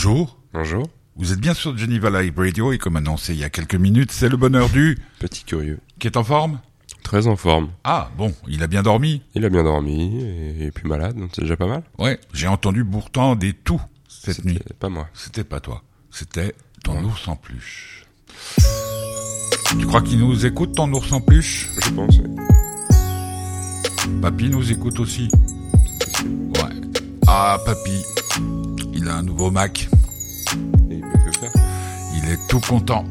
Bonjour. Bonjour. Vous êtes bien sur Geneva Live Radio et comme annoncé il y a quelques minutes, c'est le bonheur du Petit curieux. qui est en forme Très en forme. Ah bon, il a bien dormi Il a bien dormi et, et plus malade, donc c'est déjà pas mal. Ouais, j'ai entendu pourtant des tout cette C'était nuit. Pas moi. C'était pas toi, c'était ton ours en peluche. Tu crois qu'il nous écoute ton ours en peluche Je pense. oui. Papy nous écoute aussi. Ouais. Ah papy, un nouveau Mac. Il peut que faire. Il est tout content.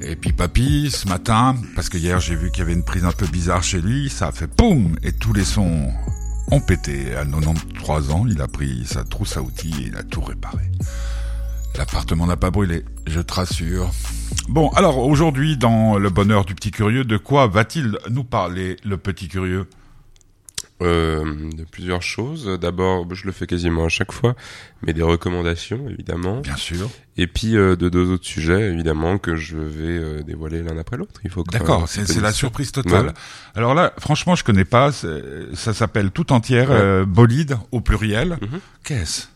Et puis papy, ce matin, parce que hier j'ai vu qu'il y avait une prise un peu bizarre chez lui, ça a fait poum et tous les sons ont pété. À 93 ans, il a pris sa trousse à outils et il a tout réparé. L'appartement n'a pas brûlé, je te rassure. Bon, alors aujourd'hui, dans le bonheur du petit curieux, de quoi va-t-il nous parler, le petit curieux? Euh, de plusieurs choses. D'abord, je le fais quasiment à chaque fois, mais des recommandations, évidemment. Bien sûr. Et puis euh, de deux autres sujets, évidemment, que je vais euh, dévoiler l'un après l'autre. Il faut D'accord, c'est c'est la surprise totale. Alors là, franchement, je connais pas. Ça s'appelle tout entière, Ouais. euh, bolide au pluriel. Mhm. Qu'est-ce?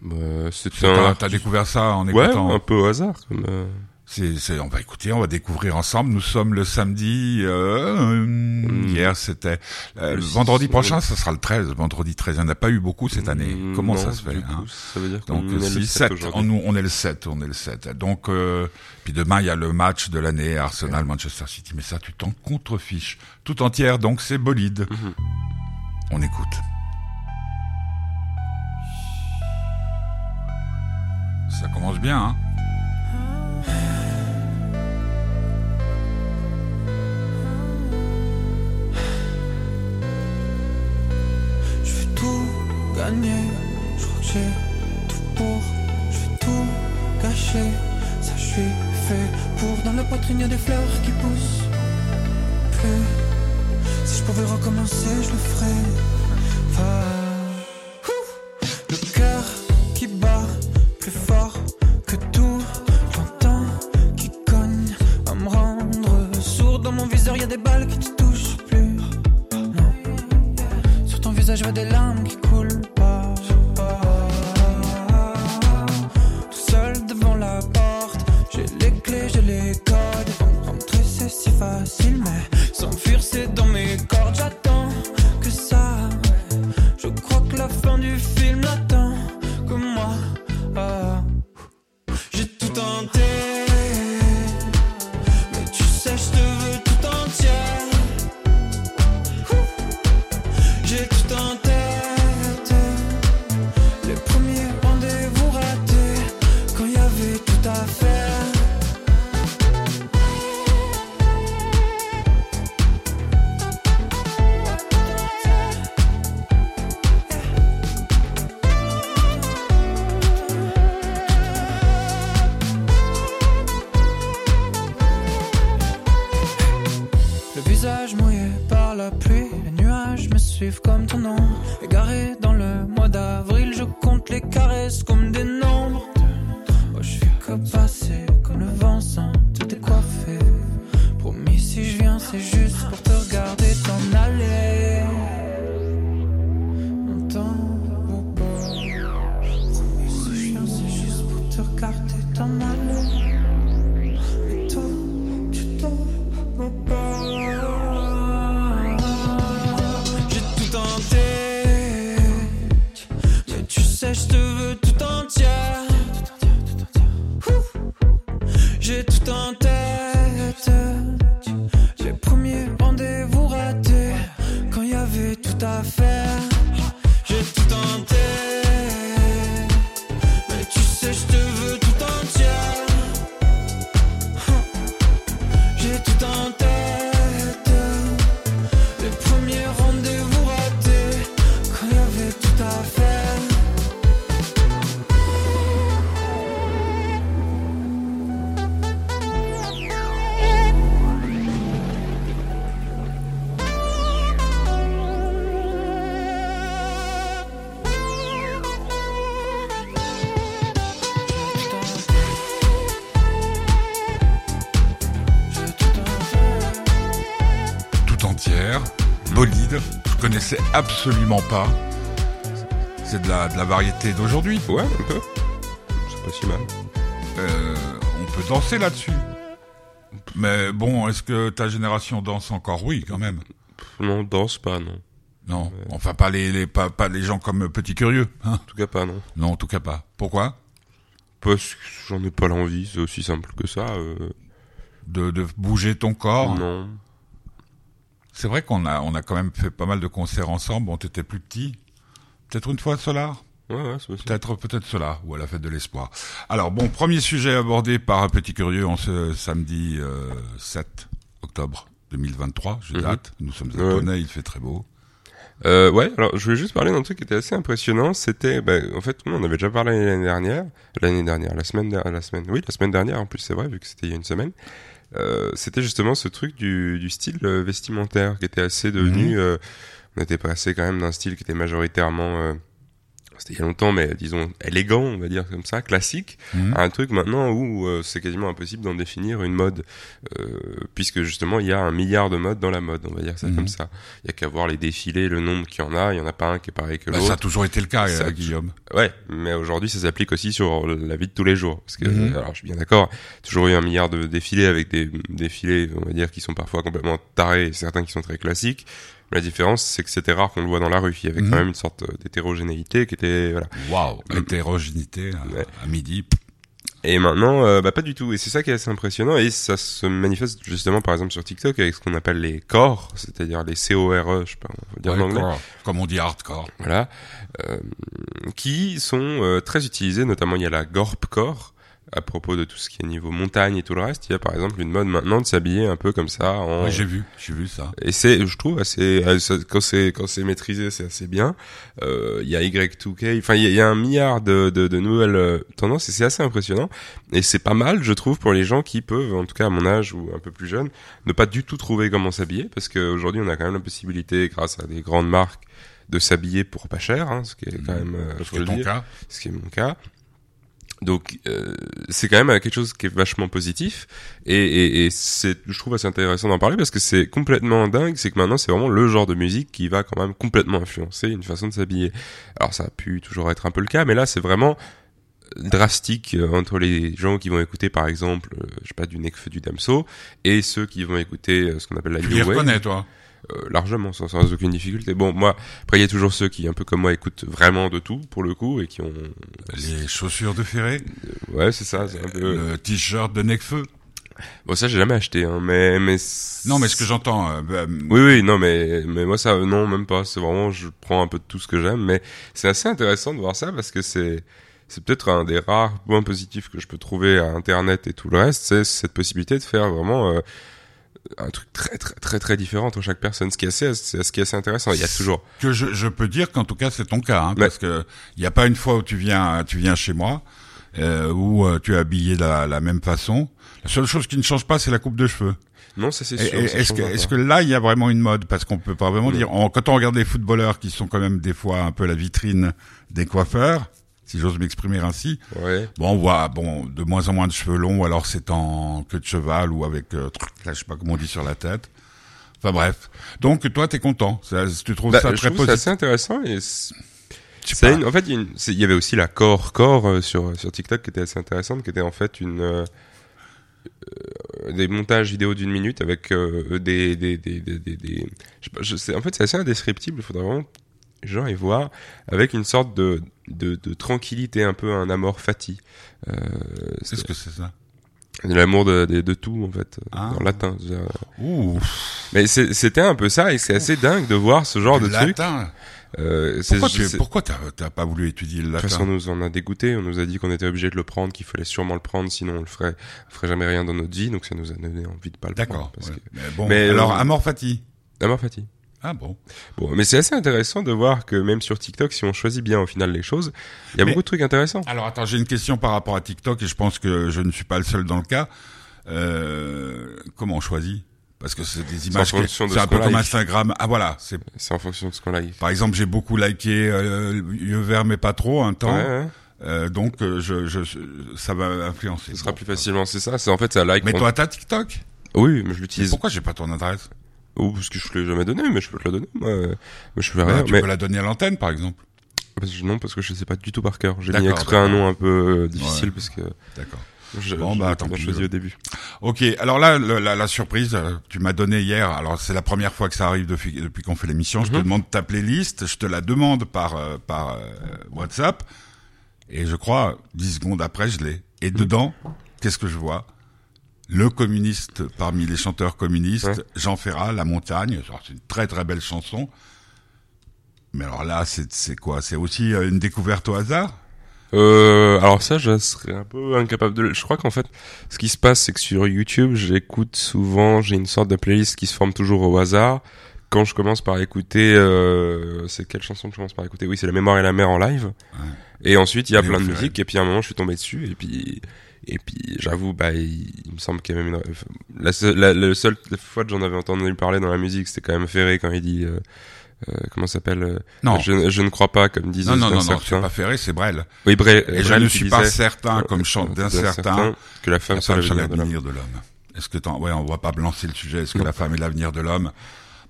Bah, c'est un... t'as découvert ça en Ouais, écoutant un peu au hasard. Comme, euh, C'est, on va écouter, on va découvrir ensemble. Nous sommes le samedi. Euh, Hier, c'était euh, le vendredi prochain. Ça sera le 13. Vendredi 13. Il n'y en a pas eu beaucoup cette année. mm, Comment non, ça se fait hein Ça veut dire Donc le 6, 7 7. aujourd'hui. On, on est le 7. On est le 7. Donc euh, puis demain il y a le match de l'année Arsenal Manchester City. Mais ça, tu t'en contrefiches. Tout entière. Donc c'est bolide. Mhm. On écoute. Ça commence bien, hein je crois que j'ai tout pour. Je vais tout gâcher, ça je suis fait pour. Dans la poitrine y a des fleurs qui poussent. Plus, si je pouvais recommencer, je le ferais. Le cœur qui bat plus fort que tout. J'entends qui cogne à me rendre sourd. Dans mon viseur y a des balles qui te touchent plus. Sur ton visage, je des larmes juste pour te regarder t'en connaissais absolument pas. C'est de la, de la variété d'aujourd'hui. Ouais, un peu. pas si mal. Euh, on peut danser là-dessus. Mais bon, est-ce que ta génération danse encore? Oui, quand même. Non, danse pas, non. Non, enfin pas les, les pas, pas les gens comme Petit Curieux. Hein En tout cas pas, non. non, en tout cas pas. Pourquoi? Parce que j'en ai pas l'envie, c'est aussi simple que ça. euh, de, de bouger ton corps? Non. C'est vrai qu'on a on a quand même fait pas mal de concerts ensemble. Bon, t'étais plus petit. Peut-être une fois Solar? Ouais, ouais. Peut-être peut-être cela ou à la fête de l'espoir. Alors bon, premier sujet abordé par un petit curieux en ce samedi euh, 7 octobre 2023. J'ai Mhm. date. Nous sommes à Ouais. Poney, il fait très beau. Euh, ouais, alors je voulais juste parler d'un truc qui était assez impressionnant. C'était, bah, en fait, on avait déjà parlé l'année dernière, l'année dernière, la semaine, la semaine, oui, la semaine dernière. En plus, c'est vrai vu que c'était il y a une semaine. Euh, c'était justement ce truc du, du style euh, vestimentaire qui était assez devenu. Mhm. euh, on était passé quand même d'un style qui était majoritairement, euh, c'était il y a longtemps, mais disons élégant, on va dire comme ça, classique, Mhm. à un truc maintenant où euh, c'est quasiment impossible d'en définir une mode, euh, puisque justement il y a un milliard de modes dans la mode, on va dire ça Mhm. comme ça. Il y a qu'à voir les défilés, le nombre qu'il y en a, il y en a pas un qui est pareil que Bah, ça a l'autre. toujours été le cas, Ça euh, Guillaume. Ouais, mais aujourd'hui ça s'applique aussi sur la vie de tous les jours. Parce que, Mhm. euh, alors je suis bien d'accord, toujours eu un milliard de défilés avec des défilés, on va dire, qui sont parfois complètement tarés certains qui sont très classiques. La différence, c'est que c'était rare qu'on le voit dans la rue. Il y avait Mhm. quand même une sorte euh, d'hétérogénéité qui était, voilà. Waouh, l'hétérogénéité à, Ouais. à midi. Et maintenant, euh, bah pas du tout. Et c'est ça qui est assez impressionnant. Et ça se manifeste justement, par exemple, sur TikTok avec ce qu'on appelle les corps, c'est-à-dire les C-O-R-E, je sais pas, on va dire en Ouais, anglais. core, comme on dit hardcore. Voilà. Euh, qui sont euh, très utilisés, notamment il y a la Gorpcore, à propos de tout ce qui est niveau montagne et tout le reste. Il y a par exemple une mode maintenant de s'habiller un peu comme ça. En... Ouais, j'ai vu, j'ai vu ça. Et c'est, je trouve, assez, euh, quand c'est, quand c'est maîtrisé, c'est assez bien. Euh, Il y a Y2K, enfin, il y, a- il y a un milliard de, de, de nouvelles euh, tendances et c'est assez impressionnant. Et c'est pas mal, je trouve, pour les gens qui peuvent, en tout cas à mon âge ou un peu plus jeune, ne pas du tout trouver comment s'habiller parce qu'aujourd'hui, on a quand même la possibilité, grâce à des grandes marques, de s'habiller pour pas cher, hein, ce qui est quand même, euh, Ce faut qui est le ton dire cas. ce qui est mon cas. Donc euh, c'est quand même euh, quelque chose qui est vachement positif. Et, et, et c'est je trouve assez intéressant d'en parler parce que c'est complètement dingue. C'est que maintenant c'est vraiment le genre de musique qui va quand même complètement influencer une façon de s'habiller. Alors ça a pu toujours être un peu le cas mais là c'est vraiment drastique euh, entre les gens qui vont écouter par exemple euh, je sais pas du Nekfeu du Damso et ceux qui vont écouter ce qu'on appelle la Tu new wave. toi? Euh, largement sans, sans aucune difficulté bon moi après il y a toujours ceux qui un peu comme moi écoutent vraiment de tout pour le coup et qui ont Les chaussures de Ferré, Ouais, c'est ça, c'est un peu... le t-shirt de Necfeu. Bon, ça, j'ai jamais acheté, hein, mais... mais Non, mais ce que j'entends, euh, bah, Oui, oui, non, mais, mais moi, ça, non, même pas. C'est vraiment, je prends un peu de tout ce que j'aime, mais c'est assez intéressant de voir ça parce que c'est... C'est peut-être un des rares points positifs que je peux trouver à Internet et tout le reste, c'est cette possibilité de faire vraiment euh, un truc très très très très différent entre chaque personne, ce qui est assez, ce qui est assez intéressant. Il y a toujours, que je, je peux dire qu'en tout cas c'est ton cas, hein, parce que il y a pas une fois où tu viens, tu viens chez moi euh, où euh, tu es habillé de la, la même façon. La seule chose qui ne change pas, c'est la coupe de cheveux. non, ça c'est sûr. Est-ce que, pas. que là il y a vraiment une mode? Parce qu'on peut pas vraiment dire. on- quand on regarde les footballeurs qui sont quand même des fois un peu la vitrine des coiffeurs, si j'ose m'exprimer ainsi. Ouais. Bon, on voit bon de moins en moins de cheveux longs, ou alors c'est en queue de cheval ou avec euh, truc, là je sais pas comment on dit sur la tête. Enfin bref. Donc toi t'es content. Ça, tu trouves Bah, ça très que c'est positif? assez intéressant et une- en fait, il y, avait aussi la core core euh, sur sur TikTok qui était assez intéressante, qui était en fait une euh, euh, des montages vidéo d'une minute avec euh, des des des des, des, des- je sais pas, je sais- en fait c'est assez indescriptible. Il faudrait vraiment y voir avec une sorte de de, de tranquillité, un peu un amor fati. Euh, Qu'est-ce que c'est ça? De l'amour de, de, de tout en fait Ah. en latin. dire. Ouh, Mais c'était un peu ça et c'est assez dingue de voir ce genre de le truc. latin. Euh, c'est- Pourquoi tu c'est- pourquoi t'as t'as pas voulu étudier le De toute façon, on latin nous en a dégoûté. On nous a dit qu'on était obligé de le prendre, qu'il fallait sûrement le prendre, sinon on le ferait, on ferait jamais rien dans notre vie. Donc ça nous a donné envie de pas le prendre. D'accord. Parce ouais. que... Mais bon, Mais, alors euh, Amor Fati. Amor fati. Ah bon. Bon, mais c'est assez intéressant de voir que même sur TikTok, si on choisit bien au final les choses, il y a Mais- beaucoup de trucs intéressants. Alors attends, j'ai une question par rapport à TikTok et je pense que je ne suis pas le seul dans le cas. Euh, comment on choisit? Parce que c'est des images. en que- fonction de C'est ce un peu comme like. Instagram. Ah voilà. C'est C'est en fonction de ce qu'on like. par exemple, j'ai beaucoup liké euh, yeux verts mais pas trop un temps. Ouais, ouais. Euh, donc euh, je, je, ça va influencer. Ce sera Bon. plus facilement, c'est ça. C'est en fait ça like. Mais on- toi, t'as TikTok? Oui, mais je l'utilise. Pourquoi j'ai pas ton adresse? Ou parce que je te l'ai jamais donné, mais je peux te la donner. Moi, euh, je fais Bah, rien. Tu mais peux la donner à l'antenne, par exemple. Parce que- Non, parce que je sais pas du tout par cœur. J'ai mis exprès un nom un peu euh, difficile Ouais. parce que D'accord. je, Bon, je bah, tant pis, choisi euh. au début. Ok, alors là, le- la, la surprise, tu m'as donné hier, alors c'est la première fois que ça arrive depuis, depuis qu'on fait l'émission, je te Mhm. demande ta playlist, je te la demande par, euh, par euh, WhatsApp, et je crois, 10 secondes après, je l'ai. Et dedans, qu'est-ce que je vois? Le communiste parmi les chanteurs communistes, Ouais. Jean Ferrat, La Montagne, c'est une très très belle chanson. Mais alors là, c'est quoi? C'est aussi euh, une découverte au hasard? Euh, alors ça, je serais un peu incapable de. Je crois qu'en fait, ce qui se passe, c'est que sur YouTube, j'écoute souvent. J'ai une sorte de playlist qui se forme toujours au hasard. Quand je commence par écouter, euh, c'est quelle chanson que je commence par écouter? Oui, c'est La Mémoire et la Mer en live. Et ensuite, il y a plein de musique. Et puis à un moment, je suis tombé dessus. Et puis, et puis, j'avoue, bah, il, il me semble qu'il y a même une. La, seule- la, la seule fois que j'en avais entendu parler dans la musique, c'était quand même Ferré quand il dit. Euh, euh, comment ça s'appelle euh, Non. je, je ne crois pas, comme disait Non, non, non, c'est pas Ferré, c'est Brel. Oui, Brel, Et je ne suis pas certain, comme euh, chante d'un certain, que la femme soit l'avenir de l'homme. l'avenir de l'homme. Est-ce que t'en... ouais, on va pas lancer le sujet. Est-ce que Non. la femme est l'avenir de l'homme?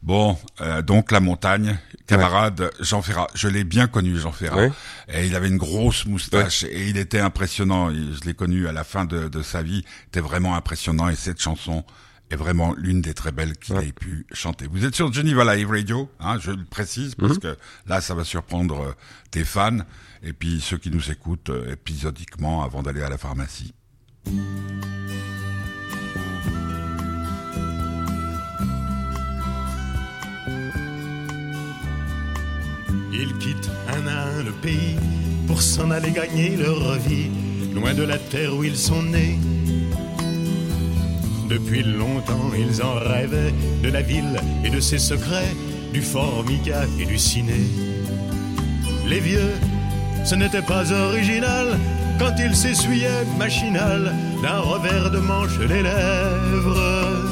Bon, euh, donc la montagne, camarade Jean Ferrat. Je l'ai bien connu, Jean Ferrat. Ouais. Et il avait une grosse moustache et il était impressionnant. Je l'ai connu à la fin de, de sa vie. Il était vraiment impressionnant et cette chanson est vraiment l'une des très belles qu'il ait pu chanter. Vous êtes sur Geneva Live Radio, hein, je le précise parce Mhm. que là, ça va surprendre euh, tes fans et puis ceux qui nous écoutent euh, épisodiquement avant d'aller à la pharmacie. Ils quittent un à un le pays pour s'en aller gagner leur vie, loin de la terre où ils sont nés. Depuis longtemps, ils en rêvaient de la ville et de ses secrets, du formica et du ciné. Les vieux, ce n'était pas original quand ils s'essuyaient machinal d'un revers de manche les lèvres.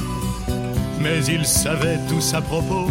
Mais ils savaient tous à propos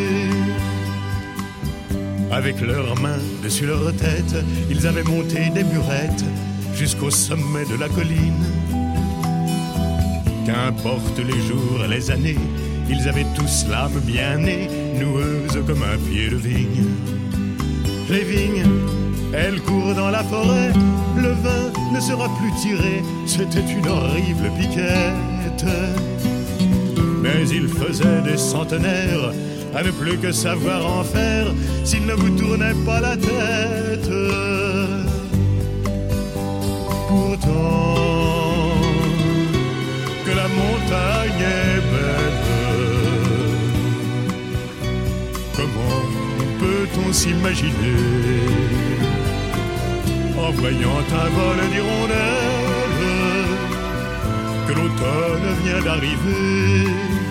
Avec leurs mains dessus leur tête, ils avaient monté des murettes jusqu'au sommet de la colline. Qu'importe les jours, les années, ils avaient tous l'âme bien née, noueuse comme un pied de vigne. Les vignes, elles courent dans la forêt, le vin ne sera plus tiré, c'était une horrible piquette. Mais il faisait des centenaires à ne plus que savoir en faire s'il ne vous tournait pas la tête. Pourtant, que la montagne est belle, comment peut-on s'imaginer en voyant un vol d'hirondelles que l'automne vient d'arriver?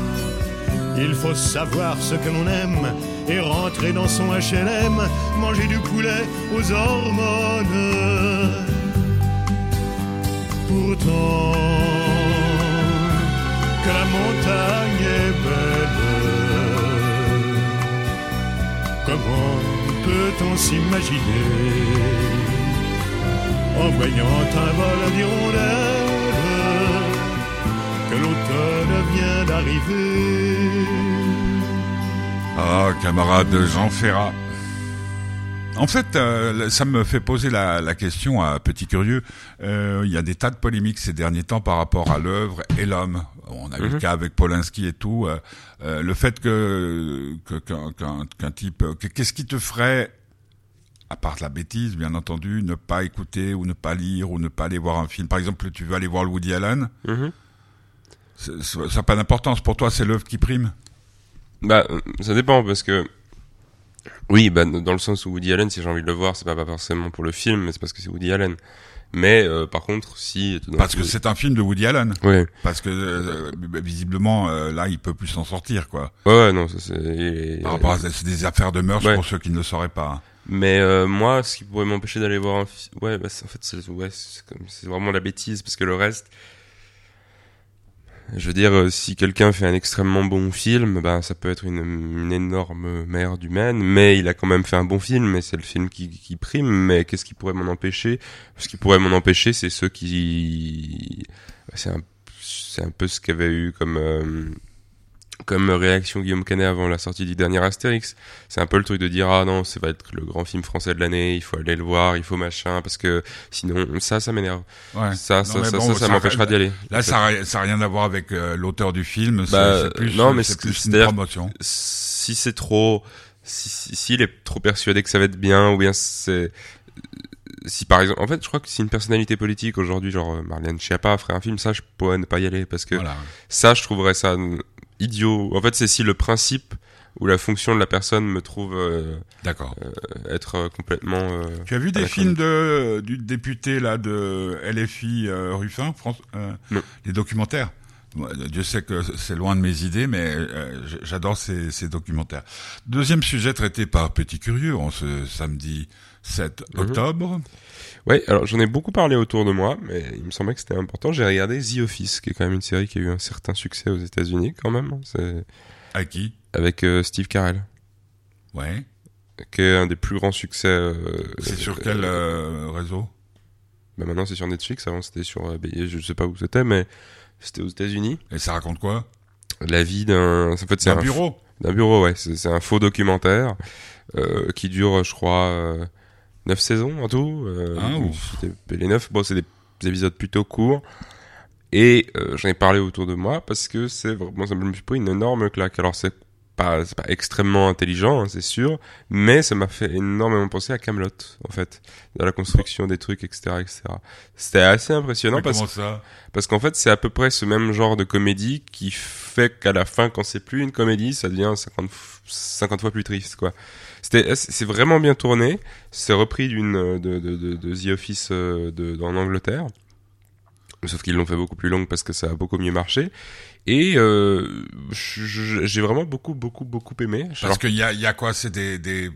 Il faut savoir ce que l'on aime et rentrer dans son HLM, manger du poulet aux hormones. Pourtant, que la montagne est belle, comment peut-on s'imaginer en voyant un vol d'hirondelles que l'automne vient d'arriver Ah, camarade Jean Ferrat. En fait, euh, ça me fait poser la, la question à Petit Curieux. Euh, Il y a des tas de polémiques ces derniers temps par rapport à l'œuvre et l'homme. On a vu le Mhm. cas avec Polanski et tout. euh, euh, le fait que qu'un type, que- qu'est-ce qui te ferait, à part la bêtise, bien entendu, ne pas écouter ou ne pas lire ou ne pas aller voir un film? Par exemple, tu veux aller voir le Woody Allen. Mhm. Ça n'a pas d'importance pour toi, c'est l'œuvre qui prime? Bah, euh, ça dépend parce que oui, bah, dans le sens où Woody Allen, si j'ai envie de le voir, c'est pas, pas forcément pour le film, mais c'est parce que c'est Woody Allen. Mais euh, par contre, si Parce que c'est un film de Woody Allen. ouais, Parce que euh, visiblement, euh, là, il peut plus s'en sortir, quoi. ouais, non, c'est. et- Par rapport à c'est des affaires de mœurs Ouais. pour ceux qui ne le sauraient pas. Mais euh, moi, ce qui pourrait m'empêcher d'aller voir un film, ouais, bah, en fait, c'est ouais, comme- vraiment la bêtise parce que le reste, je veux dire, euh, si quelqu'un fait un extrêmement bon film, ben ça peut être une, une énorme merde humaine, mais il a quand même fait un bon film, et c'est le film qui, qui prime. Mais qu'est-ce qui pourrait m'en empêcher? Ce qui pourrait m'en empêcher, c'est ceux qui, c'est un, c'est un peu ce qu'avait eu comme euh, comme réaction Guillaume Canet avant la sortie du dernier Astérix. C'est un peu le truc de dire ah non, ça va être le grand film français de l'année, il faut aller le voir, il faut machin parce que sinon ça ça m'énerve. Ouais. Ça Non, ça ça, bon, ça, ça ça- m'empêchera d'y aller. Là, ça n'a ça a rien à voir avec euh, l'auteur du film. Bah, c'est plus, non, mais c'est plus une promotion. si c'est trop si si- s'il est trop persuadé que ça va être bien ou bien c'est si par exemple en fait je crois que si une personnalité politique aujourd'hui genre euh, Marlène Schiappa ferait un film ça je pourrais ne pas y aller parce que Voilà. ça je trouverais ça idiot en fait c'est si le principe ou la fonction de la personne me trouve euh, D'accord. être euh, complètement euh, Tu as vu des films de du député là de LFI euh, Ruffin, France, euh, Non. les documentaires? Dieu sait que c'est loin de mes idées, mais euh, j'adore ces, ces documentaires. Deuxième sujet traité par Petit Curieux en ce samedi 7 Mhm. octobre. Ouais, alors j'en ai beaucoup parlé autour de moi, mais il me semblait que c'était important. J'ai regardé The Office, qui est quand même une série qui a eu un certain succès aux États-Unis quand même. C'est À qui? Avec euh, Steve Carell, Ouais. qui est un des plus grands succès. euh, C'est sur euh, quel réseau? Bah maintenant c'est sur Netflix. Avant c'était sur, je sais pas où c'était, mais c'était aux États-Unis. Et ça raconte quoi? La vie d'un, en fait c'est un un bureau? d'un bureau, ouais. C'est c'est un faux documentaire qui dure, je crois, euh, neuf saisons en tout. Euh, Ah, ouf. les neuf, bon, c'est des épisodes plutôt courts. Et euh, j'en ai parlé autour de moi parce que c'est vraiment, ça me pris une énorme claque. Alors c'est pas, pas extrêmement intelligent, hein, c'est sûr, mais ça m'a fait énormément penser à Camelot, en fait, dans la construction des trucs, etc., etc. C'était assez impressionnant Mais parce ça? parce qu'en fait, c'est à peu près ce même genre de comédie qui fait qu'à la fin, quand c'est plus une comédie, ça devient 50, f- 50 fois plus triste, quoi. C'était, c'est vraiment bien tourné. C'est repris d'une, euh, de, de, de, de The Office euh, de, en Angleterre. Sauf qu'ils l'ont fait beaucoup plus longue parce que ça a beaucoup mieux marché. Et euh, j'ai vraiment beaucoup, beaucoup, beaucoup aimé. Parce Alors- qu'il y a, il y a quoi? C'est des, des...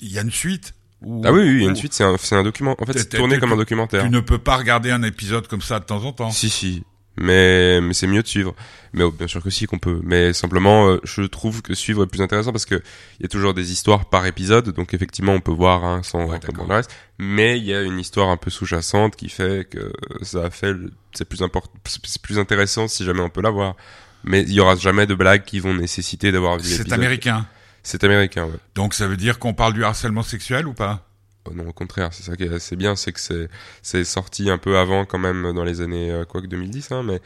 Il y a une suite ou- ah oui, oui, il y a ou une suite, c'est un, c'est un document. En fait, c'est tourné comme un documentaire. Tu ne peux pas regarder un épisode comme ça de temps en temps. Si, si. Mais, mais c'est mieux de suivre. Mais oh, bien sûr que si qu'on peut. Mais simplement, euh, je trouve que suivre est plus intéressant parce que il y a toujours des histoires par épisode. Donc effectivement, on peut voir hein, sans Ouais, d'accord. le reste. Mais il y a une histoire un peu sous-jacente qui fait que ça a fait, le- c'est plus important, c'est plus intéressant si jamais on peut la voir. Mais il y aura jamais de blagues qui vont nécessiter d'avoir vu C'est américain. C'est américain, ouais. Donc ça veut dire qu'on parle du harcèlement sexuel ou pas? Oh non, au contraire, c'est ça qui est assez bien, c'est que c'est c'est sorti un peu avant quand même dans les années euh, quoi que 2010, hein, mais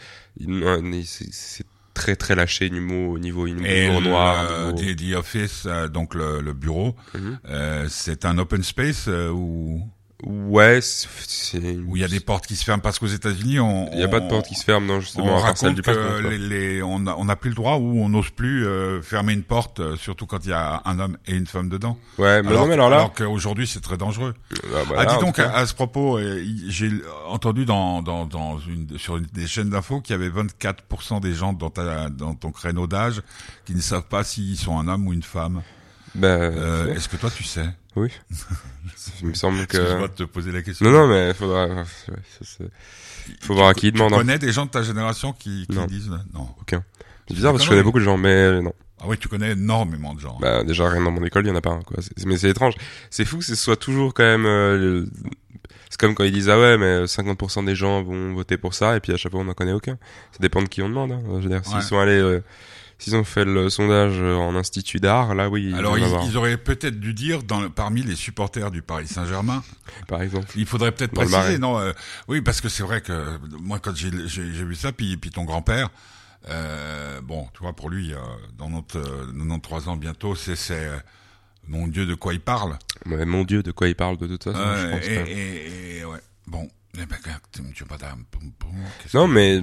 euh, c'est c'est très très lâché niveau au niveau humour Et noir. niveau- The, The Office, euh, donc le, le bureau, Mhm. euh, c'est un open space euh, où Ouais, c'est où il y a des portes qui se ferment parce qu'aux États-Unis, on il y a pas de porte qui se ferme, non on justement, celle raconte du que les, les- on n'a on n'a plus le droit ou on n'ose plus euh, fermer une porte, euh, surtout quand il y a un homme et une femme dedans. Ouais, mais alors, non, mais alors là, alors qu'aujourd'hui c'est très dangereux. ah, bah ah, là, dis donc à, à ce propos, euh, j'ai entendu dans, dans, dans une, sur une, des chaînes d'infos qu'il y avait 24% des gens dans, ta, dans ton créneau d'âge qui ne savent pas s'ils sont un homme ou une femme. bah, Euh, Est-ce que toi tu sais? Oui, il me semble que. Excuse-moi de te poser la question. Non, non, mais faudra, ouais, ça, faut voir à qui il Tu demande. hein. connais des gens de ta génération qui, qui Non. disent non. C'est bizarre parce que je connais beaucoup de gens, mais euh, non. Ah oui, tu connais énormément de gens. Bah déjà rien dans mon école, il y en a pas un quoi. Mais c'est étrange. C'est fou que ce soit toujours quand même euh, le- c'est comme quand ils disent ah ouais mais 50% des gens vont voter pour ça et puis à chaque fois on n'en connaît aucun. Ça dépend de qui on demande. Hein. Je veux dire s'ils Ouais. sont allés euh, s'ils ont fait le sondage euh, en institut d'art, là oui, Alors il ils, auraient peut-être dû dire dans, le- parmi les supporters du Paris Saint-Germain, par exemple. il faudrait peut-être préciser, non euh, Oui, parce que c'est vrai que moi quand j'ai vu ça, puis, puis ton grand-père, euh, bon, tu vois, pour lui, euh, dans notre euh, 93 ans bientôt, c'est mon Dieu de quoi il parle. Mon dieu, de quoi il parle de toute façon, je Ouais, pense. et, pas. et- et- ouais. Bon, Eh ben, Non, mais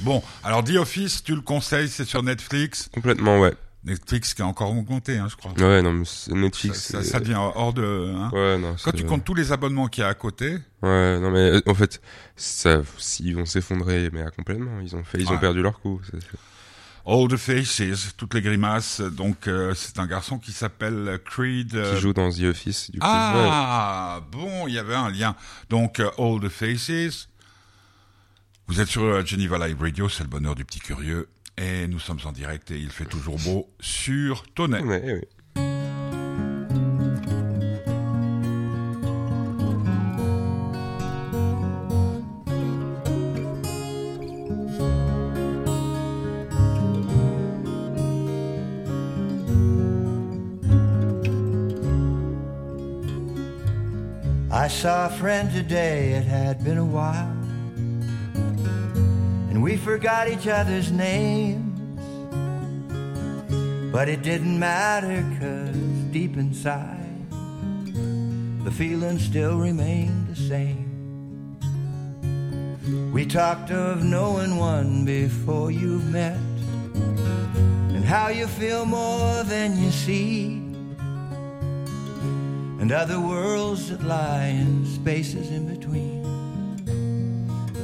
Bon, alors The Office, tu le conseilles, c'est sur Netflix? complètement, ouais. Netflix qui a encore augmenté, hein, je crois. Ouais, non, mais Ça, Netflix. ça, ça devient hors de... Hein. Ouais, non. Quand tu comptes tous les abonnements qu'il y a à côté, Ouais, non, mais euh, en fait, ça, ils vont s'effondrer, mais complètement. Ils ont fait, ils Ouais. ont perdu leur coup. All the Faces, toutes les grimaces. Donc, euh, c'est un garçon qui s'appelle Creed. euh, Qui joue dans The Office, du coup. Ouais. Ah, bon, il y avait un lien. Donc, euh, All the Faces. Vous êtes sur euh, Geneva Live Radio, c'est le bonheur du petit curieux. Et nous sommes en direct et il fait toujours beau sur Tonnet. Ouais, ouais. Saw a friend today, it had been a while. And we forgot each other's names. But it didn't matter, cause deep inside, the feeling still remained the same. We talked of knowing one before you've met, and how you feel more than you see and other worlds that lie in spaces in between,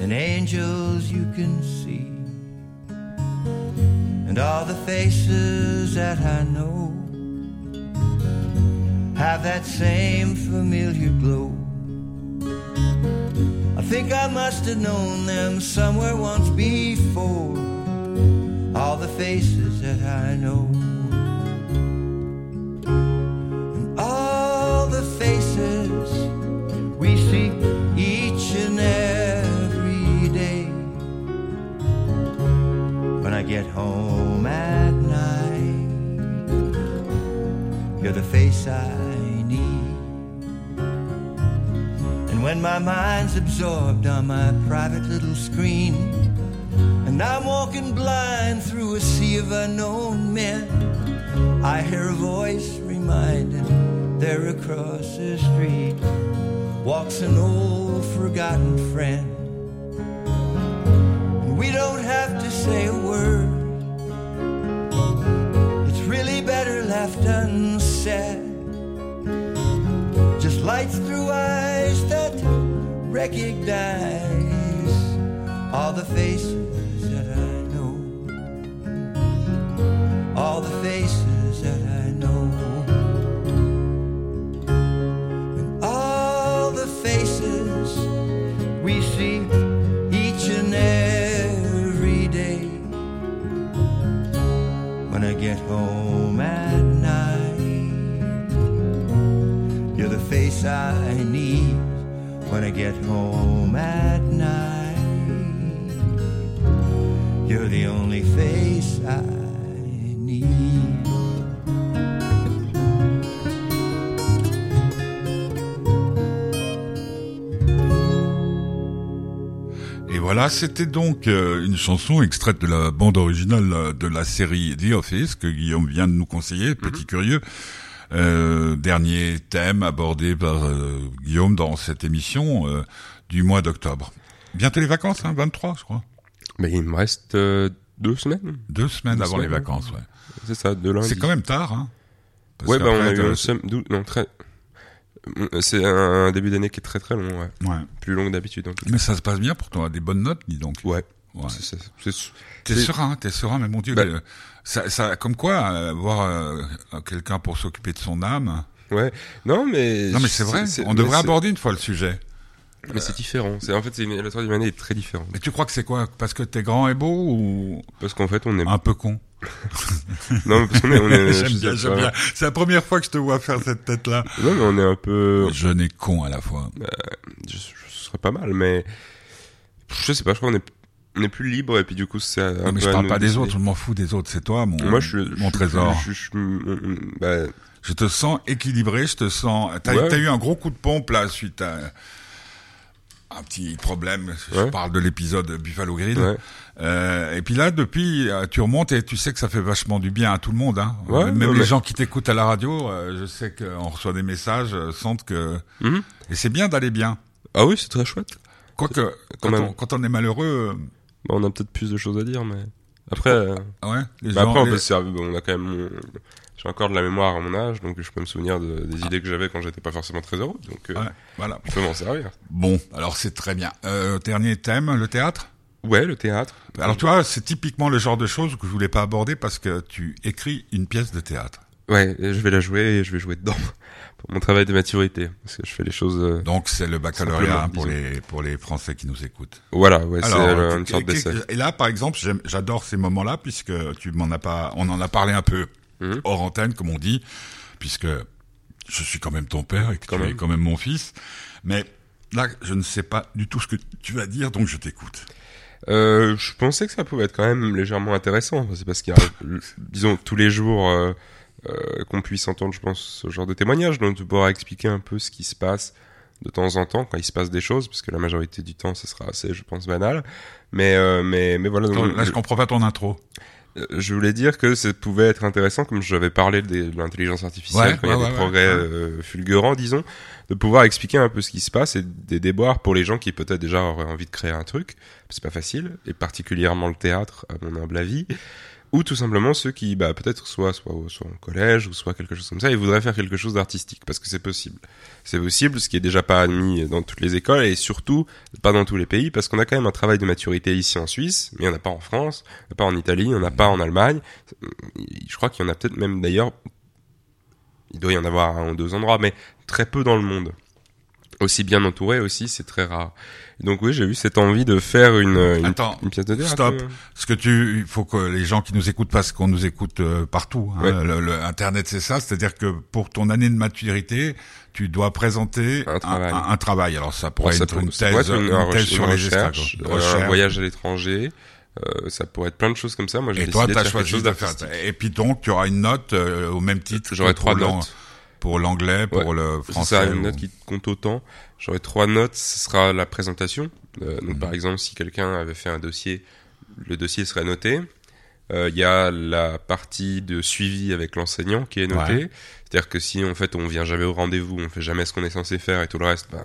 and angels you can see, and all the faces that I know have that same familiar glow. I think I must have known them somewhere once before, all the faces that I know. Faces we see each and every day. When I get home at night, you're the face I need. And when my mind's absorbed on my private little screen, and I'm walking blind through a sea of unknown men. I hear a voice reminding there across the street walks an old forgotten friend. We don't have to say a word, it's really better left unsaid. Just lights through eyes that recognize all the faces that I know all the faces I need. When I get home at night, you're the only face I need. Et voilà, c'était donc euh, une chanson extraite de la bande originale euh, de la série The Office que Guillaume vient de nous conseiller, petit curieux. Euh, dernier thème abordé par euh, Guillaume dans cette émission euh, du mois d'octobre. Bientôt les vacances, hein, 23 je crois. Mais il me reste euh, deux semaines. Deux semaines Deux avant les semaines, vacances, ouais. C'est ça, de lundi. C'est quand même tard, hein. Parce Ouais, bah on a eu euh, un sem- non, très... C'est un début d'année qui est très très long, ouais. Ouais. Plus long que d'habitude, en tout cas. Mais ça se passe bien pour toi, des bonnes notes, dis donc. Ouais. Ouais. T'es serein, t'es serein, mais mon Dieu, le- ça, ça, comme quoi, euh, voir euh, quelqu'un pour s'occuper de son âme. Ouais. Non, mais... Non, mais c'est vrai. On devrait aborder une fois le sujet. Mais c'est différent. C'est en fait, c'est une, la troisième année est très différente. Mais tu crois que c'est quoi? Parce que t'es grand et beau ou? Parce qu'en fait, on est... un peu con Non, mais parce qu'on est... On est J'aime bien, j'aime bien. C'est la première fois que je te vois faire cette tête-là. Non, mais on est un peu... Jeune et con à la fois. Je, je serais pas mal, mais... Je sais pas, je crois qu'on est... On est plus libre et puis du coup c'est un Non, mais je parle pas des autres, je m'en fous des autres. C'est toi, mon, Moi, je suis mon je trésor. Je, je- je- bah, Je te sens équilibré, je te sens. T'as Ouais. eu un gros coup de pompe là suite à un petit problème. Je parle de l'épisode Buffalo Grill. ouais. Euh, et puis là, depuis, euh, tu remontes et tu sais que ça fait vachement du bien à tout le monde. Hein. Ouais, Même les gens qui t'écoutent à la radio, euh, je sais qu'on reçoit des messages, euh, sentent que. Mhm. Et c'est bien d'aller bien. Ah oui, c'est très chouette. Quoique, quand, on, quand on est malheureux, Bon, on a peut-être plus de choses à dire, mais après, euh, euh, ouais, les bah gens, après on les- peut se servir- bon, on a quand même, j'ai encore de la mémoire à mon âge, donc je peux me souvenir de- des idées que j'avais quand j'étais pas forcément très heureux, donc euh, ouais, voilà. on peut m'en servir. Bon, alors c'est très bien. Euh, dernier thème, le théâtre? Ouais, le théâtre. Alors tu vois, c'est typiquement le genre de choses que je voulais pas aborder parce que tu écris une pièce de théâtre. Ouais, je vais la jouer et je vais jouer dedans pour mon travail de maturité, parce que je fais les choses. euh, Donc c'est le baccalauréat pour les pour les Français qui nous écoutent. Voilà, ouais, c'est euh, une sorte d'essai. Et là, par exemple, j'adore ces moments-là puisque tu m'en as pas, on en a parlé un peu Mhm. hors antenne, comme on dit, puisque je suis quand même ton père et que Quand tu es quand même mon fils. Mais là, je ne sais pas du tout ce que tu vas dire, donc je t'écoute. Euh, je pensais que ça pouvait être quand même légèrement intéressant. C'est parce qu'il y a, disons, tous les jours euh, euh, qu'on puisse entendre, je pense, ce genre de témoignage, donc de pouvoir expliquer un peu ce qui se passe de temps en temps quand il se passe des choses, parce que la majorité du temps, ce sera assez, je pense, banal. Mais, euh, mais, mais voilà. Attends, donc, là, je comprends pas ton intro? euh, je voulais dire que ça pouvait être intéressant, comme j'avais parlé de l'intelligence artificielle, Ouais, quand il y a ouais, des progrès euh, fulgurants, disons, de pouvoir expliquer un peu ce qui se passe et des déboires pour les gens qui peut-être déjà auraient envie de créer un truc. C'est pas facile, et particulièrement le théâtre, à mon humble avis. Ou tout simplement ceux qui, bah, peut-être soit, soit, soit au collège, ou soit quelque chose comme ça, et voudraient faire quelque chose d'artistique, parce que c'est possible. C'est possible, ce qui est déjà pas admis dans toutes les écoles, et surtout pas dans tous les pays, parce qu'on a quand même un travail de maturité ici en Suisse, mais il n'y en a pas en France, en a pas en Italie, il n'y en a pas en Allemagne. Je crois qu'il y en a peut-être même d'ailleurs, il doit y en avoir un ou deux endroits, mais très peu dans le monde. Aussi bien entouré aussi, c'est très rare. Donc oui, j'ai eu cette envie de faire une, une, Attends, une pièce de théâtre. stop. euh. Ce que tu, il faut que les gens qui nous écoutent, parce qu'on nous écoute euh, partout. hein, Ouais. le, le Internet, c'est ça. C'est-à-dire que pour ton année de maturité, tu dois présenter Un travail. un, un travail. Alors ça pourrait ça être peut- une thèse, une, une une thèse sur les recherche, euh, un voyage à l'étranger. euh, ça pourrait être plein de choses comme ça. Moi, j'ai toi, décidé tu as de faire quelque chose. Et puis donc, tu auras une note euh, au même titre. J'aurais que trois notes. Pour l'anglais, pour Ouais. le C'est français. ça, une ou- note qui compte autant. J'aurais trois notes, ce sera la présentation. Euh, donc Mhm. par exemple, si quelqu'un avait fait un dossier, le dossier serait noté. Euh, Il y a la partie de suivi avec l'enseignant qui est notée. Ouais. C'est-à-dire que si en fait on vient jamais au rendez-vous, on fait jamais ce qu'on est censé faire et tout le reste, ben,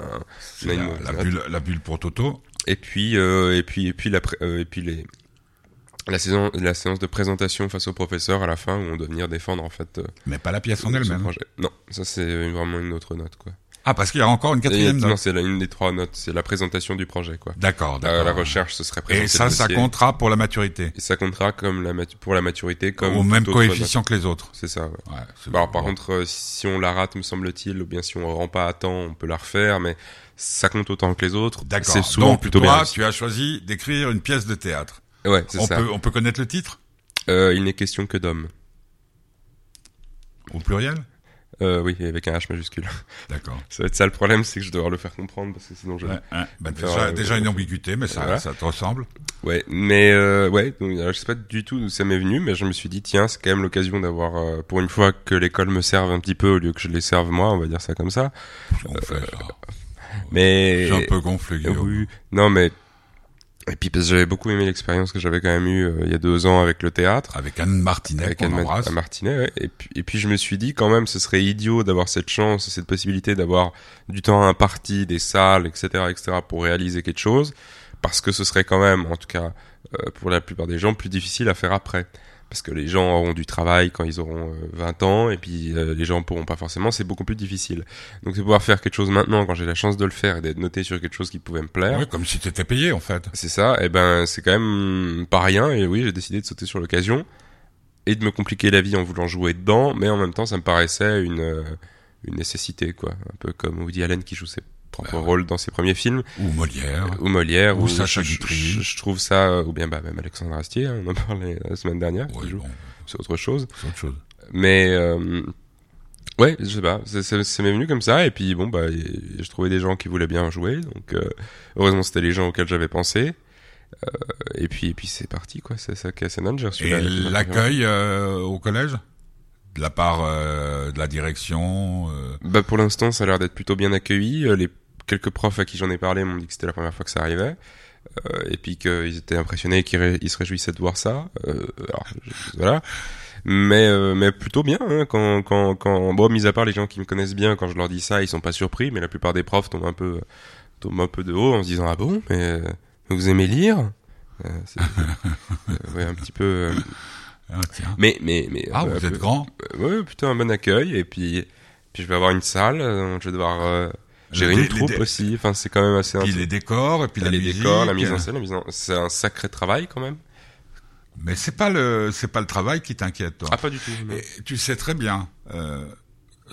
on a une la, mauvaise la bulle, la bulle pour Toto. Et puis euh, et puis et puis la et puis les la saison la séance de présentation face au professeur à la fin où on doit venir défendre en fait euh, Mais pas la pièce en elle-même. Non, ça c'est vraiment une autre note quoi. Ah, parce qu'il y a encore une Et- quatrième non, note. c'est la- une des trois notes, c'est la présentation du projet quoi. D'accord, La, d'accord. la recherche ce serait présenter Et ça, ça comptera pour la maturité. Et ça comptera comme la pour la maturité comme Au même coefficient que les autres. C'est ça. Ouais. Ouais, c'est alors, par bon. contre, euh, si on la rate, me semble-t-il, ou bien si on rend pas à temps, on peut la refaire, mais ça compte autant que les autres. D'accord. C'est souvent Donc, plutôt toi, bien. tu as choisi d'écrire une pièce de théâtre. Ouais, c'est On ça. peut, on peut connaître le titre? Euh, il n'est question que d'hommes. au pluriel? Euh, oui, avec un H majuscule. D'accord. Ça va être ça le problème, c'est que je dois le faire comprendre parce que sinon je. Ouais. Bah, Faire, euh, déjà une ambiguïté, mais ça, voilà. ça te ressemble. Ouais, mais euh, ouais, donc, alors, je sais pas du tout d'où ça m'est venu, mais je me suis dit tiens, c'est quand même l'occasion d'avoir, euh, pour une fois que l'école me serve un petit peu au lieu que je les serve moi, on va dire ça comme ça. Gonflé, ça. Mais C'est un peu gonflé, Guillaume. Euh, Oui, non mais et puis parce que j'avais beaucoup aimé l'expérience que j'avais quand même eue euh, il y a deux ans avec le théâtre. Avec Anne Martinet, Avec Anne. Anne Martinet, ouais. et puis et puis je me suis dit quand même ce serait idiot d'avoir cette chance, cette possibilité d'avoir du temps imparti, des salles, etc., etc. pour réaliser quelque chose, parce que ce serait quand même, en tout cas euh, pour la plupart des gens, plus difficile à faire après, parce que les gens auront du travail quand ils auront euh, 20 ans, et puis euh, les gens pourront pas forcément, c'est beaucoup plus difficile. Donc c'est pouvoir faire quelque chose maintenant quand j'ai la chance de le faire et d'être noté sur quelque chose qui pouvait me plaire. Ouais, comme si t'étais payé, en fait. C'est ça, et ben c'est quand même pas rien, et oui, j'ai décidé de sauter sur l'occasion et de me compliquer la vie en voulant jouer dedans, mais en même temps, ça me paraissait une, euh, une nécessité, quoi. Un peu comme Woody Allen qui joue ses propres Bah rôles dans ses premiers films, Ou Molière. ou Molière, Ou ou Sacha Guitry. je, je trouve ça, euh, ou bien bah, même Alexandre Astier, hein, on en parlait la semaine dernière, Ouais, bon, c'est autre chose. c'est autre chose. Mais euh, ouais, je sais pas, ça m'est venu comme ça et puis bon bah je trouvais des gens qui voulaient bien jouer, donc euh, heureusement c'était les gens auxquels j'avais pensé. Euh, et puis et puis c'est parti quoi, c'est ça qui est reçu Et la- la- l'accueil euh, au collège? De la part euh, de la direction euh, Bah pour l'instant ça a l'air d'être plutôt bien accueilli. Euh, Les quelques profs à qui j'en ai parlé m'ont dit que c'était la première fois que ça arrivait. Euh, et puis qu'ils étaient impressionnés, qu'ils ré- ils se réjouissaient de voir ça. Euh, alors, voilà. Mais euh, mais plutôt bien hein, quand quand quand bon mis à part les gens qui me connaissent bien quand je leur dis ça ils sont pas surpris mais la plupart des profs tombent un peu tombe un peu de haut en se disant ah bon mais, mais vous aimez lire? Euh, c'est- euh, ouais un petit peu euh, Ah, tiens. mais mais mais Ah, euh, vous êtes grand. euh, ouais plutôt un bon accueil et puis puis je vais avoir une salle euh, je vais devoir euh, gérer une troupe aussi enfin c'est quand même assez Puis les décors, et puis la les musique. décors la mise en scène la mise en... c'est un sacré travail quand même Mais c'est pas le, c'est pas le travail qui t'inquiète, toi. ah pas du tout. Et tu sais très bien, euh,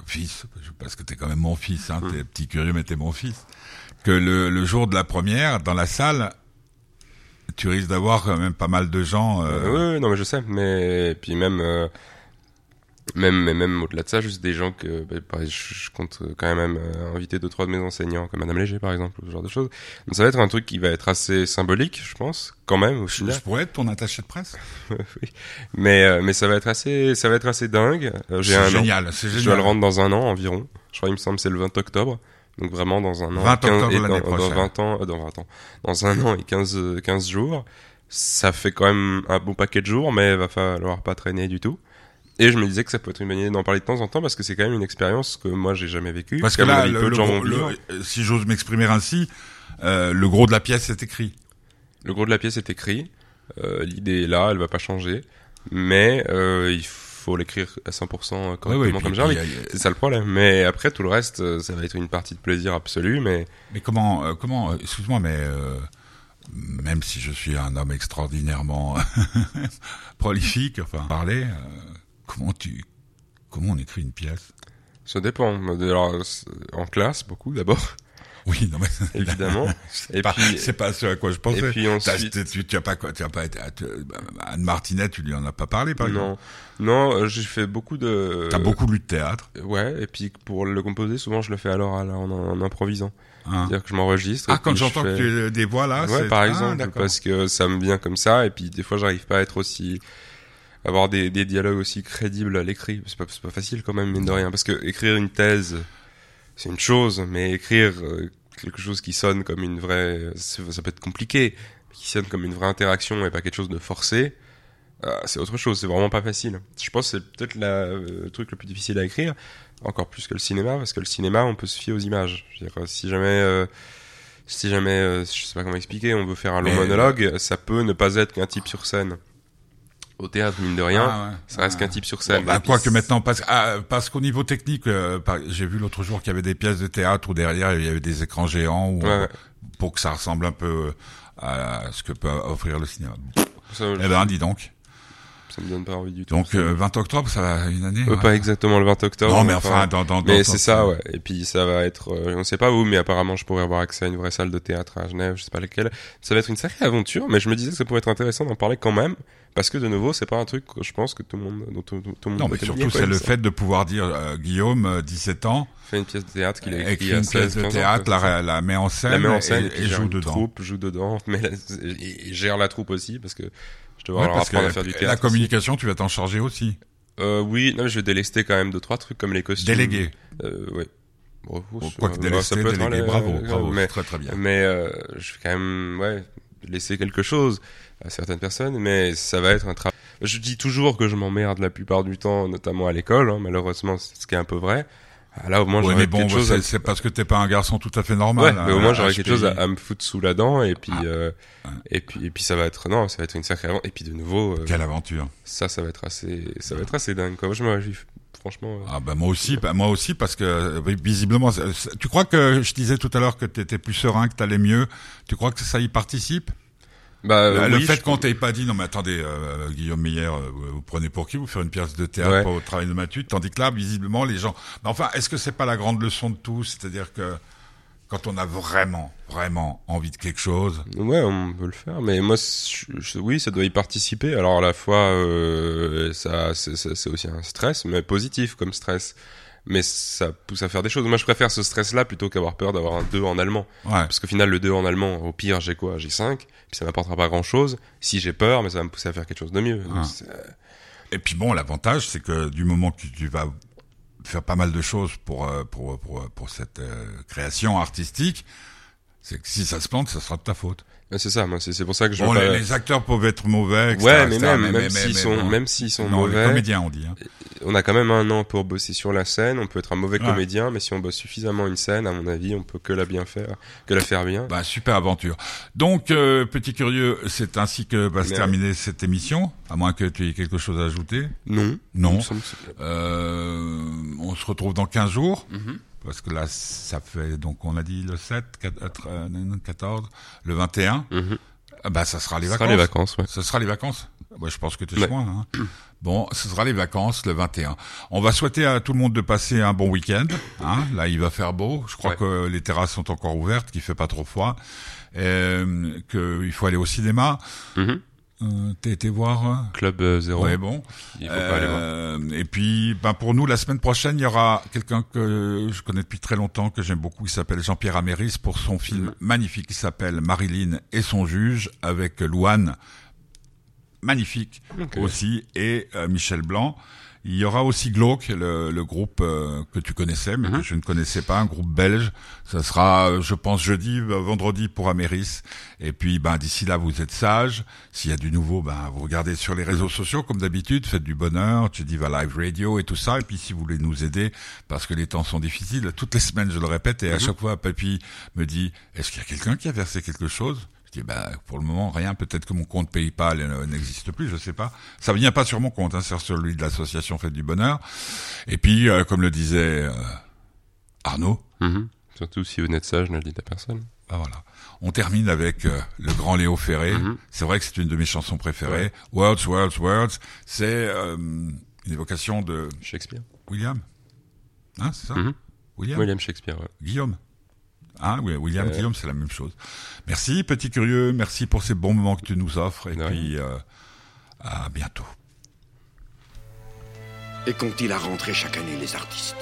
fils, parce que t'es quand même mon fils, hein, t'es petit curieux, mais t'es mon fils, que le, le jour de la première, dans la salle, tu risques d'avoir quand même pas mal de gens. Euh, ouais, ouais, non mais je sais mais puis même euh, même mais même au-delà de ça juste des gens que bah, pareil, je, compte quand même euh, inviter deux trois de mes enseignants comme Madame Léger par exemple ce genre de choses. Donc ça va être un truc qui va être assez symbolique je pense quand même au je, final. je pourrais être ton attaché de presse. oui. mais euh, mais ça va être assez ça va être assez dingue. Euh, j'ai C'est un an. génial, je dois génial. le rendre dans un an environ. Je crois il me semble c'est le 20 octobre. Donc vraiment dans un an 20 15 octobre et dans, dans prochaine. 20 ans euh, dans 20 ans. Dans un an et 15 euh, 15 jours. Ça fait quand même un bon paquet de jours mais il va falloir pas traîner du tout et je me disais que ça peut être une idée d'en parler de temps en temps parce que c'est quand même une expérience que moi j'ai jamais vécue Parce que là, le, le gros- le- euh, si j'ose m'exprimer ainsi, euh, le gros de la pièce est écrit. Le gros de la pièce est écrit, euh, l'idée est là, elle va pas changer, mais euh, il faut l'écrire à 100% correctement ouais, puis- comme euh, C'est ça le problème. Mais après tout le reste, ça va être une partie de plaisir absolu. Mais Mais comment, comment, excuse-moi, mais même si je suis un homme extraordinairement prolifique, enfin, parler, comment tu, comment on écrit une pièce? Ça dépend. Alors, en classe beaucoup d'abord, Oui, non mais évidemment. c'est Et pas, puis- c'est pas ce à quoi je pensais. Et puis ensuite, tu, tu as pas quoi, tu as pas été, tu- Anne Martinet, tu lui en as pas parlé par exemple? non, non, euh, j'ai fait beaucoup de. T'as beaucoup lu de théâtre? Ouais, et puis pour le composer, souvent je le fais à l'oral, en, en improvisant. Hein. C'est-à-dire que je m'enregistre. Ah, quand je j'entends fais- que tu des voix là, ouais, par Ah, exemple, parce que ça me vient comme ça, et puis des fois j'arrive pas à être aussi avoir des, des dialogues aussi crédibles à l'écrit. C'est pas, pas facile quand même, mine de rien, parce que écrire une thèse, c'est une chose, mais écrire euh, quelque chose qui sonne comme une vraie, ça peut être compliqué, qui sonne comme une vraie interaction et pas quelque chose de forcé. euh, c'est autre chose, c'est vraiment pas facile. Je pense que c'est peut-être la- euh, le truc le plus difficile à écrire, encore plus que le cinéma, parce que le cinéma, on peut se fier aux images. Je veux dire, si jamais euh, si jamais, euh, je sais pas comment expliquer, on veut faire un long Mais- monologue, ça peut ne pas être qu'un type sur scène. Au théâtre, mine de rien, Ah, ouais. ça reste Ah. qu'un type sur scène. Bon, bah, Et puis, quoique maintenant, parce, ah, parce qu'au niveau technique, euh, j'ai vu l'autre jour qu'il y avait des pièces de théâtre où derrière il y avait des écrans géants où, Ouais, ouais. pour que ça ressemble un peu à ce que peut offrir le cinéma. Ça, Eh ben, dis donc. ça me donne pas envie du tout. Donc, euh, 20 octobre, ça va une année. Euh, ouais. Pas exactement le 20 octobre. non, mais enfin, dans, dans, mais c'est ça, ouais. Et puis ça va être, euh, on sait pas où, mais apparemment je pourrais avoir accès à une vraie salle de théâtre à Genève, je sais pas laquelle. Ça va être une sacrée aventure, mais je me disais que ça pourrait être intéressant d'en parler quand même, parce que de nouveau, c'est pas un truc que je pense que tout le monde, dont tout, tout- tout le monde Non, mais surtout, c'est le ça. fait de pouvoir dire, euh, Guillaume, euh, 17 ans, fait une pièce de théâtre qu'il a écrit écrit à une 16, pièce de 15 ans, théâtre, la, la met en scène, la met en scène et, et, joue dedans. troupe, joue dedans, mais la- et, gère la troupe aussi parce que je dois Ouais, leur apprendre à faire du la théâtre. aussi. communication, tu vas t'en charger aussi. Euh, oui, non, mais je vais délester quand même deux trois trucs comme les costumes. Délégué. Euh, oui. Bon, quoi que ouais, délester, ça peut un- bravo, euh, bravo, Mais, très très bien. mais euh, je vais quand même, ouais, laisser quelque chose à certaines personnes, mais ça va être un travail. Je dis toujours que je m'emmerde la plupart du temps, notamment à l'école, hein, malheureusement, c'est ce qui est un peu vrai. Ah, Là, au moins, Ouais, mais bon, quelque chose à c'est parce que t'es pas un garçon tout à fait Ouais, normal. mais au hein, moins j'aurais quelque chose à, à me foutre sous la dent et puis Ah. euh, Ouais. et puis et puis ça va être non, ça va être une sacrée aventure. et puis de nouveau euh, Quelle aventure. ça ça va être assez ça va être assez dingue quoi. Je me réjouis franchement. euh. Ah bah moi aussi, bah, moi aussi parce que euh, visiblement, tu crois que je disais tout à l'heure que t'étais plus serein, que t'allais mieux. Tu crois que ça y participe? Bah Bah, Le fait qu'on t'ait pas dit non mais attendez euh, Guillaume Meyer, euh, vous, prenez pour qui? Vous faire une pièce de théâtre Ouais. pas au travail de Mathieu, tandis que là visiblement les gens. Mais enfin, est-ce que c'est pas la grande leçon de tout C'est-à-dire que quand on a vraiment, vraiment envie de quelque chose, Ouais, on peut le faire, mais moi, je- je- oui, ça doit y participer. Alors à la fois, euh, ça, c'est aussi un stress, mais positif comme stress. Mais ça pousse à faire des choses. Moi, je préfère ce stress-là plutôt qu'avoir peur d'avoir un 2 en allemand. ouais. Parce qu'au final, le 2 en allemand, au pire, j'ai quoi? J'ai 5, puis ça m'apportera pas grand-chose. Si j'ai peur, mais ça va me pousser à faire quelque chose de mieux. Ah. c'est- Et puis bon, l'avantage, c'est que du moment que tu vas faire pas mal de choses pour euh, pour pour, pour cette euh, création artistique, c'est que si ça se plante, ça sera de ta faute. C'est ça, c'est pour ça que je Bon, les, acteurs peuvent être mauvais, etc., Ouais, mais etc., même, même s'ils sont, bon. même s'ils sont non, mauvais, les comédiens, on dit. Hein. on a quand même un an pour bosser sur la scène. On peut être un mauvais Ouais. comédien, mais si on bosse suffisamment une scène, à mon avis, on peut que la bien faire, que la faire bien. Bah, super aventure. Donc, euh, petit curieux, c'est ainsi que va se terminer cette émission, à moins que tu aies quelque chose à ajouter. Non. Non. Euh, on se retrouve dans 15 jours. Mhm. Parce que là, ça fait, donc on a dit le 7, 4, euh, 14, le 21. Mhm. Ah Bah, ça sera les Ce vacances. sera les vacances, ouais. Ce sera les vacances. Ouais, je pense que tu es Ouais. loin. Hein. Bon, ce sera les vacances le 21. On va souhaiter à tout le monde de passer un bon week-end. Hein. Là, il va faire beau. Je crois Ouais. que les terrasses sont encore ouvertes, qu'il fait pas trop froid. Euh, qu'il faut aller au cinéma. Mhm. Euh, T'as été voir euh, Club euh, zéro. Ouais, bon. Il faut pas aller voir. Euh, et puis, ben pour nous, la semaine prochaine, il y aura quelqu'un que je connais depuis très longtemps, que j'aime beaucoup, qui s'appelle Jean-Pierre Améris, pour son film Mhm. magnifique qui s'appelle Marilyn et son juge, avec Louane, magnifique aussi, et euh, Michel Blanc. Il y aura aussi Glauque, le, le groupe euh, que tu connaissais, mais que je ne connaissais pas, un groupe belge. Ça sera, euh, je pense, jeudi, euh, vendredi pour Améris. Et puis, ben, d'ici là, vous êtes sages. S'il y a du nouveau, ben, vous regardez sur les réseaux sociaux, comme d'habitude, faites du bonheur, tu dis va live radio et tout ça. Et puis, si vous voulez nous aider, parce que les temps sont difficiles, toutes les semaines, je le répète, et à chaque fois, Papy me dit, est-ce qu'il y a quelqu'un qui a versé quelque chose? Je dis, bah, pour le moment, rien. Peut-être que mon compte PayPal euh, n'existe plus, je sais pas. Ça vient pas sur mon compte, hein, sur celui de l'association Fête du Bonheur. Et puis, euh, comme le disait euh, Arnaud, Mhm. Surtout si vous n'êtes sage, ne le dites à personne. bah voilà. On termine avec euh, le grand Léo Ferré. Mhm. C'est vrai que c'est une de mes chansons préférées. Words, Words, Words. C'est euh, une évocation de Shakespeare. William. Hein, c'est ça? Mhm. William? William Shakespeare, ouais. Guillaume. Hein, oui, William, Euh. Guillaume, c'est la même chose. Merci, petit curieux. Merci pour ces bons moments que tu nous offres. Et puis, euh, à bientôt. Et qu'ont-ils à rentrer chaque année, les artistes?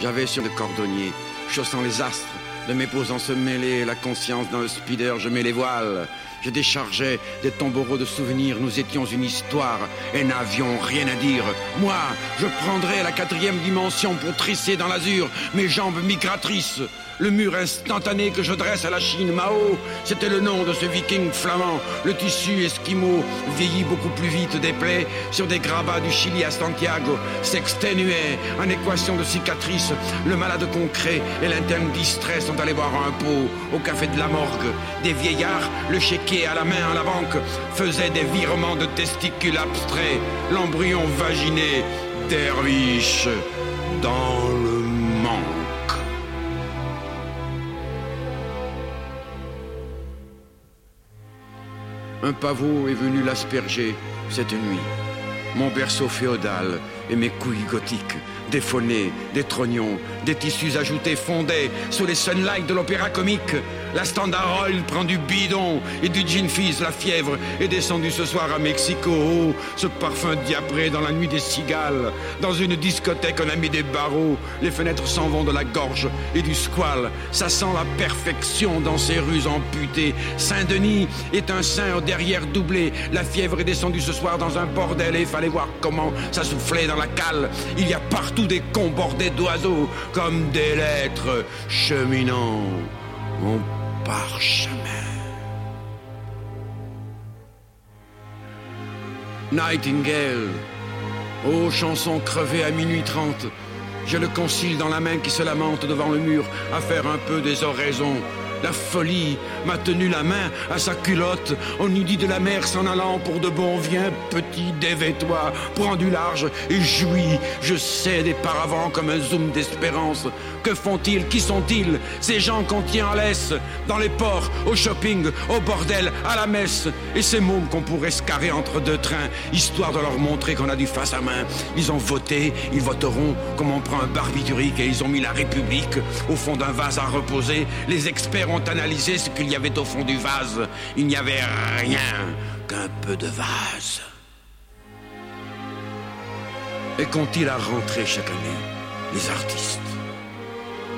J'avais sur le cordonnier, chaussant les astres, de mes posants se mêler, la conscience dans le speeder, je mets les voiles. Je déchargeais des tombereaux de souvenirs, nous étions une histoire et n'avions rien à dire. Moi, je prendrais la quatrième dimension pour trisser dans l'azur mes jambes migratrices. Le mur instantané que je dresse à la Chine Mao, c'était le nom de ce viking flamand. Le tissu esquimau vieillit beaucoup plus vite des plaies sur des grabats du Chili à Santiago, s'exténuait en équation de cicatrices. Le malade concret et l'interne distrait sont allés boire un pot au café de la morgue. Des vieillards, le chéquier à la main à la banque, faisaient des virements de testicules abstraits. L'embryon vaginé derviche dans le manque. Un pavot est venu l'asperger cette nuit. Mon berceau féodal et mes couilles gothiques, des faunés, des trognons, des tissus ajoutés fondaient sous les sunlights de l'opéra comique. La Standard Oil prend du bidon et du gin fizz, la fièvre est descendue ce soir à Mexico. Oh, ce parfum diapré dans la nuit des cigales. Dans une discothèque, on a mis des barreaux. Les fenêtres s'en vont de la gorge et du squal. Ça sent la perfection dans ces rues amputées. Saint-Denis est un sein derrière doublé. La fièvre est descendue ce soir dans un bordel et fallait voir comment ça soufflait dans Il y a partout des cons bordés d'oiseaux comme des lettres cheminant mon parchemin. Nightingale, ô chanson crevée à minuit trente, j'ai le concile dans la main qui se lamente devant le mur à faire un peu des oraisons. La folie m'a tenu la main à sa culotte. On eût dit de la mer s'en allant pour de bon. Viens, petit, dévais-toi, prends du large et jouis. Je sais des paravents comme un zoom d'espérance. Que font-ils? Qui sont-ils? Ces gens qu'on tient en laisse dans les ports, au shopping, au bordel, à la messe. Et ces mômes qu'on pourrait se carrer entre deux trains, histoire de leur montrer qu'on a du face à main. Ils ont voté, ils voteront comme on prend un barbiturique et ils ont mis la République au fond d'un vase à reposer. Les experts ont analysé ce qu'il y avait au fond du vase. Il n'y avait rien qu'un peu de vase. Et qu'ont-ils à rentrer chaque année Les artistes?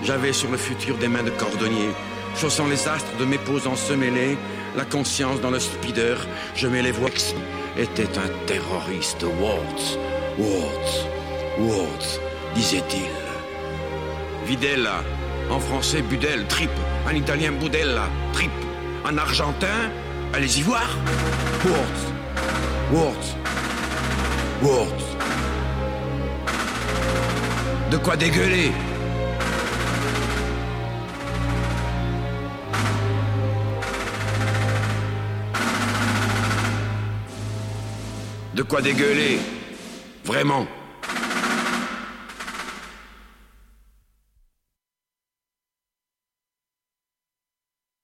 J'avais sur le futur des mains de cordonnier, chaussant les astres de mes posants semêlés, la conscience dans le speeder, je mets les voix. Était un terroriste, Waltz, Waltz, Waltz, disait-il. Videla, en français Budel, trip, en italien Budella, trip, en argentin, allez-y voir. Waltz, Waltz, Waltz. De quoi dégueuler? De quoi dégueuler. Vraiment